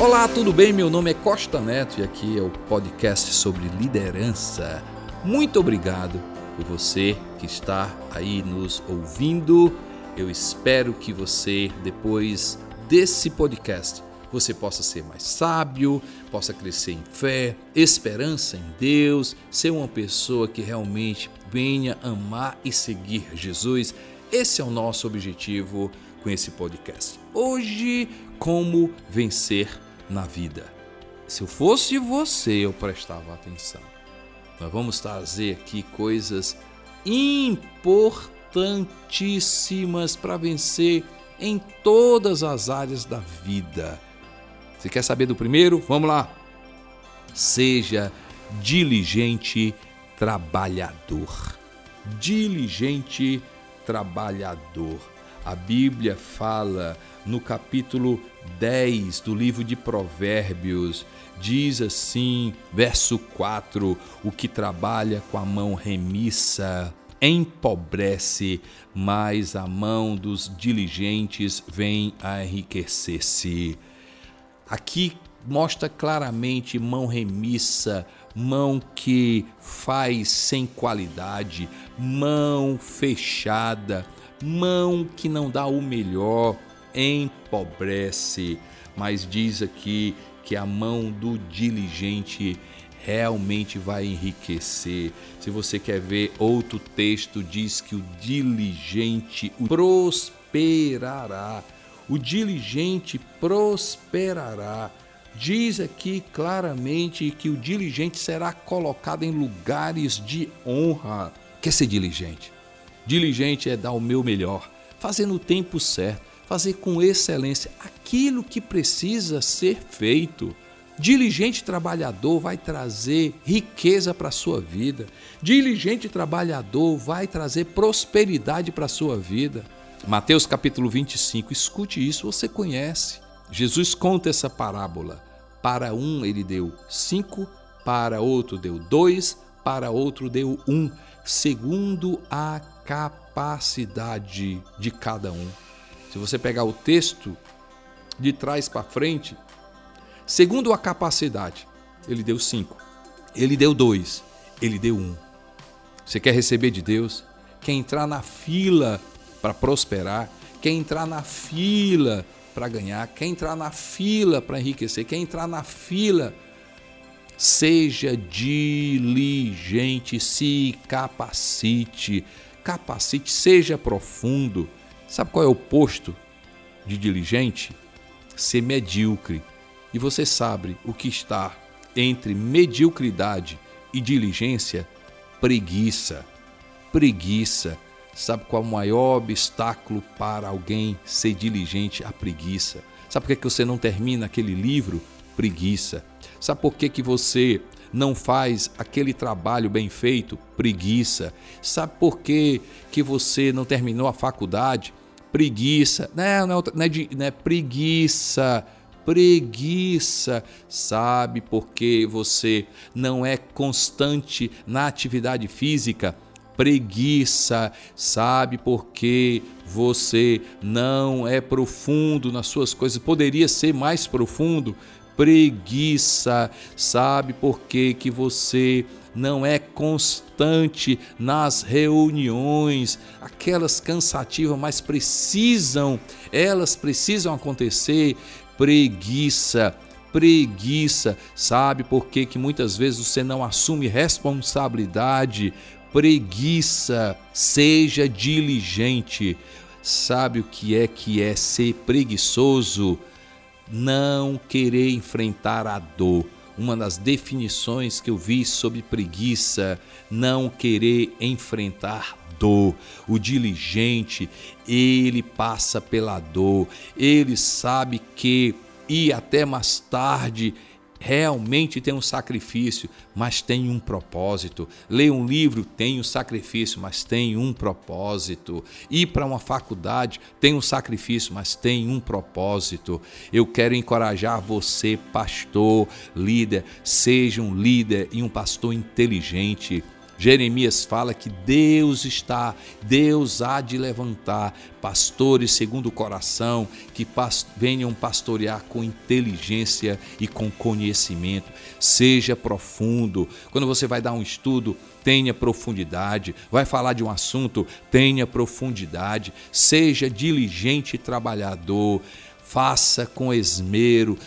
Olá, tudo bem? Meu nome é Costa Neto e aqui é o podcast sobre liderança. Muito obrigado por você que está aí nos ouvindo. Eu espero que você, depois desse podcast, você possa ser mais sábio, possa crescer em fé, esperança em Deus, ser uma pessoa que realmente venha amar e seguir Jesus. Esse é o nosso objetivo com esse podcast. Hoje, como vencer na vida. Se eu fosse você, eu prestava atenção. Nós vamos trazer aqui coisas importantíssimas para vencer em todas as áreas da vida. Você quer saber do primeiro? Vamos lá. Seja diligente trabalhador. Diligente trabalhador. A Bíblia fala no capítulo 10 do livro de Provérbios, diz assim, verso 4: O que trabalha com a mão remissa empobrece, mas a mão dos diligentes vem a enriquecer-se. Aqui mostra claramente mão remissa, mão que faz sem qualidade, mão fechada, mão que não dá o melhor, empobrece. Mas diz aqui que a mão do diligente realmente vai enriquecer. Se você quer ver outro texto, diz que o diligente prosperará. O diligente prosperará. Diz aqui claramente que o diligente será colocado em lugares de honra. Quer ser diligente? Diligente é dar o meu melhor, fazer no tempo certo, fazer com excelência aquilo que precisa ser feito. Diligente trabalhador vai trazer riqueza para a sua vida. Diligente trabalhador vai trazer prosperidade para a sua vida. Mateus capítulo 25, escute isso, você conhece. Jesus conta essa parábola. Para um ele deu cinco, para outro deu dois, para outro deu um, segundo a capacidade de cada um. Se você pegar o texto de trás para frente, segundo a capacidade, ele deu cinco, ele deu dois, ele deu um. Você quer receber de Deus? Quer entrar na fila para prosperar? Quer entrar na fila para ganhar? Quer entrar na fila para enriquecer? Quer entrar na fila Seja diligente, se capacite, capacite, seja profundo. Sabe qual é o posto de diligente? Ser medíocre. E você sabe o que está entre mediocridade e diligência? Preguiça. Preguiça. Sabe qual é o maior obstáculo para alguém ser diligente? A preguiça. Sabe por que você não termina aquele livro? Preguiça. Sabe por que, que você não faz aquele trabalho bem feito? Preguiça. Sabe por que, que você não terminou a faculdade? Preguiça. Não, não, não, é, de, não é preguiça. Preguiça. Sabe por que você não é constante na atividade física? preguiça, sabe por que você não é profundo nas suas coisas, poderia ser mais profundo, preguiça. Sabe por que, que você não é constante nas reuniões, aquelas cansativas, mas precisam, elas precisam acontecer. Preguiça, preguiça. Sabe por que, que muitas vezes você não assume responsabilidade? Preguiça. Seja diligente. Sabe o que é que é ser preguiçoso? Não querer enfrentar a dor. Uma das definições que eu vi sobre preguiça, não querer enfrentar dor. O diligente, ele passa pela dor, ele sabe que e até mais tarde realmente tem um sacrifício, mas tem um propósito. Ler um livro tem um sacrifício, mas tem um propósito. Ir para uma faculdade tem um sacrifício, mas tem um propósito. Eu quero encorajar você, pastor, líder, seja um líder e um pastor inteligente. Jeremias fala que Deus está, Deus há de levantar pastores segundo o coração, que venham pastorear com inteligência e com conhecimento. Seja profundo. Quando você vai dar um estudo, tenha profundidade. Vai falar de um assunto, tenha profundidade. Seja diligente e trabalhador. Faça com esmero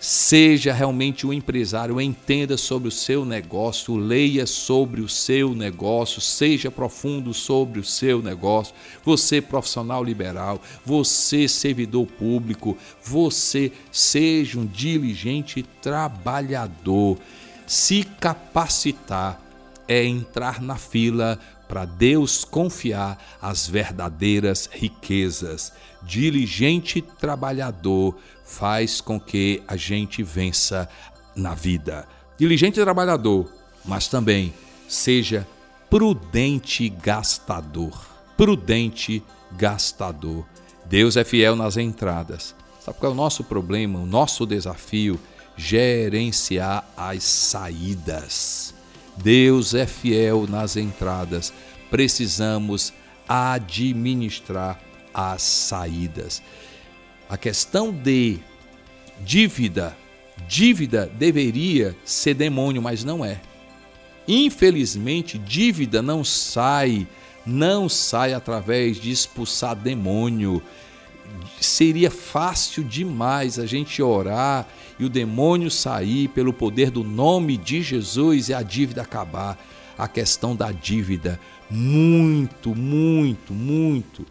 Seja realmente um empresário, entenda sobre o seu negócio, leia sobre o seu negócio, seja profundo sobre o seu negócio. Você, profissional liberal, você, servidor público, você, seja um diligente trabalhador. Se capacitar é entrar na fila para Deus confiar as verdadeiras riquezas. Diligente trabalhador faz com que a gente vença na vida. Diligente trabalhador, mas também seja prudente gastador. Prudente gastador. Deus é fiel nas entradas. Sabe qual é o nosso problema, o nosso desafio? Gerenciar as saídas. Deus é fiel nas entradas. Precisamos administrar as saídas. A questão de dívida, dívida deveria ser demônio, mas não é. Infelizmente, dívida não sai, não sai através de expulsar demônio. Seria fácil demais a gente orar e o demônio sair pelo poder do nome de Jesus e a dívida acabar. A questão da dívida, muito, muito, muito,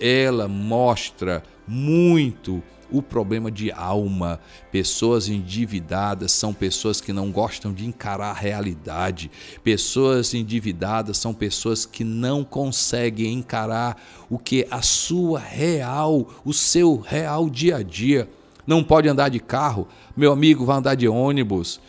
ela mostra muito o problema de alma. Pessoas endividadas são pessoas que não gostam de encarar a realidade. Pessoas endividadas são pessoas que não conseguem encarar o que a sua real, o seu real dia a dia. Não pode andar de carro, meu amigo vai andar de ônibus.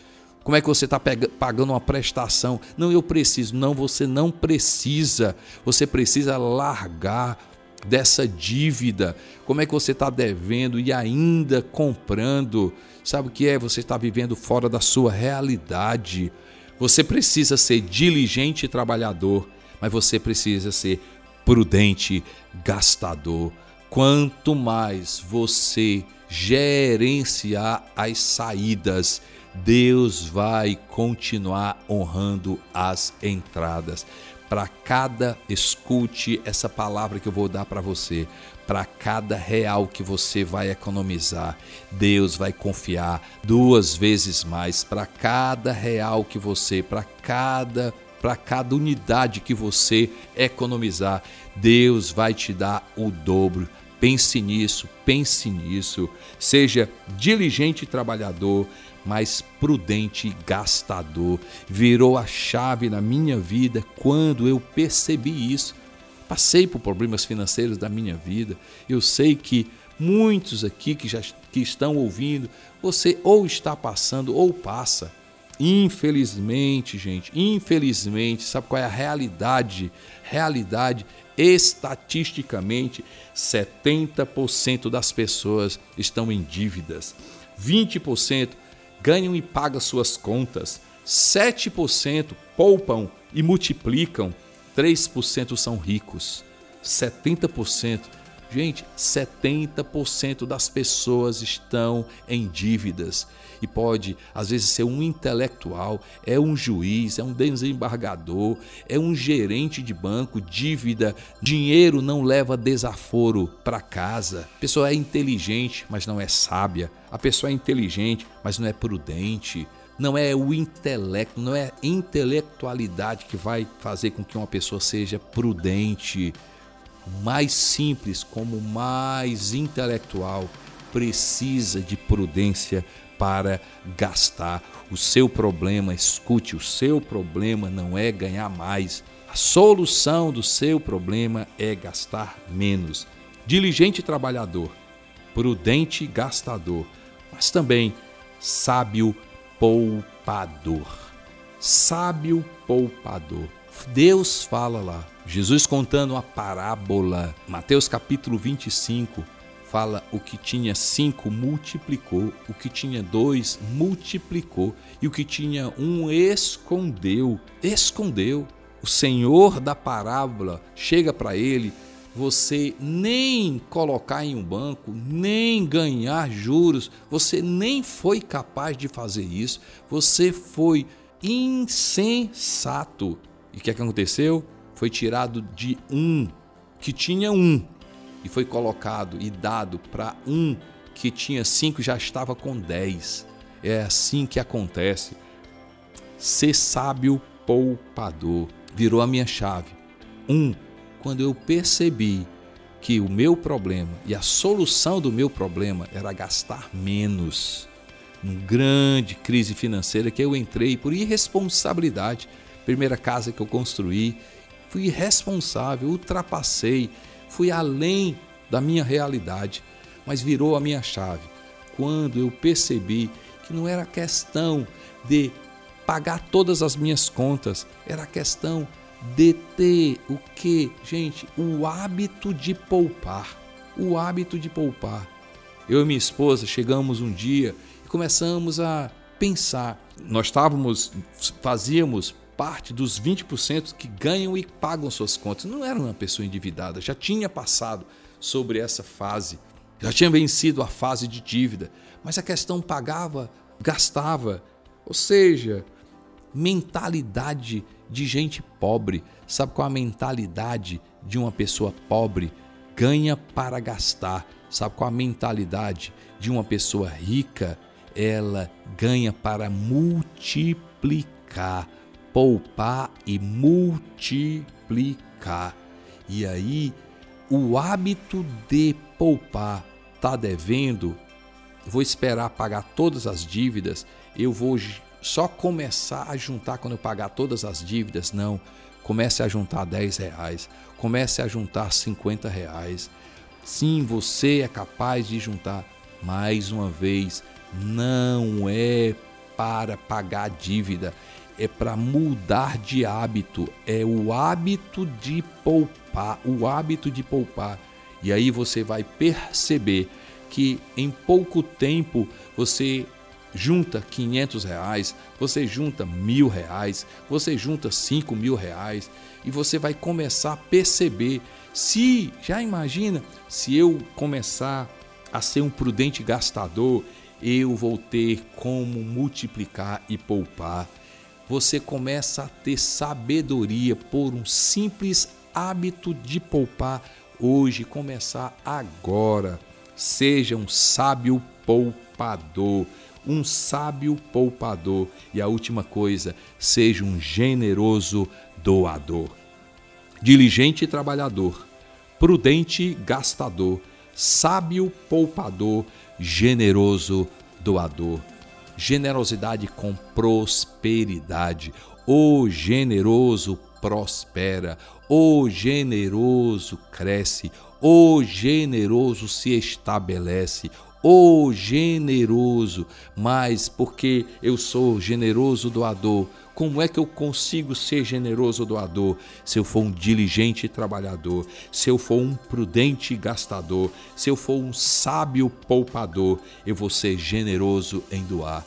Como é que você está pagando uma prestação? Não, eu preciso. Não, você não precisa. Você precisa largar dessa dívida, como é que você está devendo e ainda comprando. Sabe o que é? Você está vivendo fora da sua realidade. Você precisa ser diligente e trabalhador, mas você precisa ser prudente, gastador. Quanto mais você gerenciar as saídas, Deus vai continuar honrando as entradas para cada escute essa palavra que eu vou dar para você, para cada real que você vai economizar, Deus vai confiar duas vezes mais para cada real que você, para cada para cada unidade que você economizar, Deus vai te dar o dobro. Pense nisso, pense nisso. Seja diligente trabalhador, mas prudente gastador. Virou a chave na minha vida quando eu percebi isso. Passei por problemas financeiros da minha vida. Eu sei que muitos aqui que já que estão ouvindo, você ou está passando ou passa. Infelizmente, gente, infelizmente, sabe qual é a realidade? Realidade, estatisticamente, 70% das pessoas estão em dívidas. 20% ganham e pagam suas contas, 7% poupam e multiplicam, 3% são ricos, 70% Gente, 70% das pessoas estão em dívidas e pode, às vezes, ser um intelectual, é um juiz, é um desembargador, é um gerente de banco, dívida, dinheiro não leva desaforo para casa. A pessoa é inteligente, mas não é sábia. A pessoa é inteligente, mas não é prudente não é o intelecto, não é a intelectualidade que vai fazer com que uma pessoa seja prudente mais simples como mais intelectual precisa de prudência para gastar. O seu problema, escute, o seu problema não é ganhar mais. A solução do seu problema é gastar menos. Diligente trabalhador, prudente gastador, mas também sábio poupador. Sábio poupador. Deus fala lá, Jesus contando uma parábola, Mateus capítulo 25, fala: o que tinha cinco multiplicou, o que tinha dois multiplicou, e o que tinha um escondeu. Escondeu. O Senhor da parábola chega para ele você nem colocar em um banco, nem ganhar juros, você nem foi capaz de fazer isso, você foi insensato. E o que, é que aconteceu? Foi tirado de um que tinha um e foi colocado e dado para um que tinha cinco já estava com dez. É assim que acontece. Ser sábio poupador virou a minha chave. Um quando eu percebi que o meu problema e a solução do meu problema era gastar menos. Uma grande crise financeira que eu entrei por irresponsabilidade. Primeira casa que eu construí, fui irresponsável, ultrapassei, fui além da minha realidade, mas virou a minha chave. Quando eu percebi que não era questão de pagar todas as minhas contas, era questão de ter o que, gente? O hábito de poupar. O hábito de poupar. Eu e minha esposa chegamos um dia e começamos a pensar. Nós estávamos, fazíamos parte dos 20% que ganham e pagam suas contas. Não era uma pessoa endividada, já tinha passado sobre essa fase, já tinha vencido a fase de dívida, mas a questão pagava, gastava. Ou seja, mentalidade de gente pobre. Sabe qual a mentalidade de uma pessoa pobre? Ganha para gastar. Sabe qual a mentalidade de uma pessoa rica? Ela ganha para multiplicar, poupar e multiplicar. E aí, o hábito de poupar, tá devendo, vou esperar pagar todas as dívidas, eu vou só começar a juntar quando eu pagar todas as dívidas, não. Comece a juntar 10 reais, comece a juntar 50 reais. Sim, você é capaz de juntar. Mais uma vez, não é para pagar dívida, é para mudar de hábito. É o hábito de poupar, o hábito de poupar. E aí você vai perceber que em pouco tempo você junta 500 reais, você junta mil reais, você junta 5 mil reais e você vai começar a perceber se, já imagina, se eu começar a ser um prudente gastador, eu vou ter como multiplicar e poupar. Você começa a ter sabedoria por um simples hábito de poupar hoje, começar agora. Seja um sábio poupador um sábio poupador e a última coisa, seja um generoso doador. Diligente trabalhador, prudente gastador, sábio poupador, generoso doador. Generosidade com prosperidade. O generoso prospera, o generoso cresce, o generoso se estabelece, o generoso, mas porque eu sou generoso doador, como é que eu consigo ser generoso doador? Se eu for um diligente trabalhador, se eu for um prudente gastador, se eu for um sábio poupador, eu vou ser generoso em doar.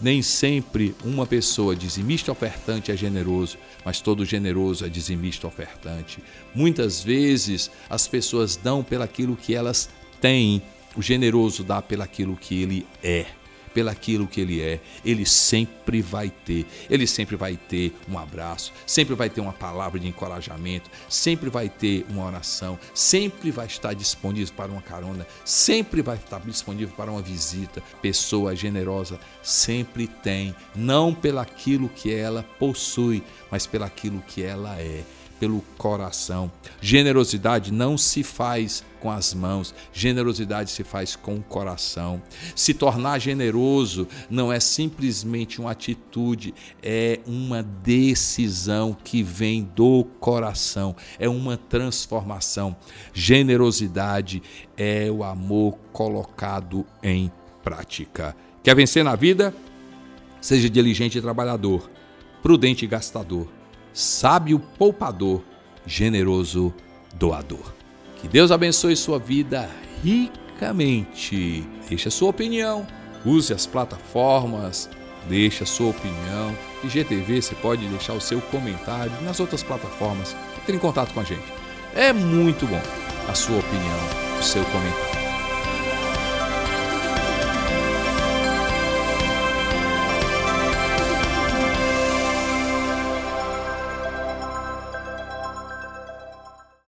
Nem sempre uma pessoa dizimista ofertante é generoso, mas todo generoso é dizimista ofertante. Muitas vezes as pessoas dão pelaquilo que elas têm o generoso dá pelaquilo que ele é, pelaquilo que ele é. Ele sempre vai ter, ele sempre vai ter um abraço, sempre vai ter uma palavra de encorajamento, sempre vai ter uma oração, sempre vai estar disponível para uma carona, sempre vai estar disponível para uma visita. Pessoa generosa sempre tem, não pelaquilo que ela possui, mas pelaquilo que ela é pelo coração. Generosidade não se faz com as mãos, generosidade se faz com o coração. Se tornar generoso não é simplesmente uma atitude, é uma decisão que vem do coração, é uma transformação. Generosidade é o amor colocado em prática. Quer vencer na vida? Seja diligente e trabalhador, prudente e gastador sábio poupador, generoso doador. Que Deus abençoe sua vida rica francamente. Deixe a sua opinião, use as plataformas, deixe a sua opinião. E GTV você pode deixar o seu comentário nas outras plataformas. Entre em contato com a gente. É muito bom a sua opinião, o seu comentário.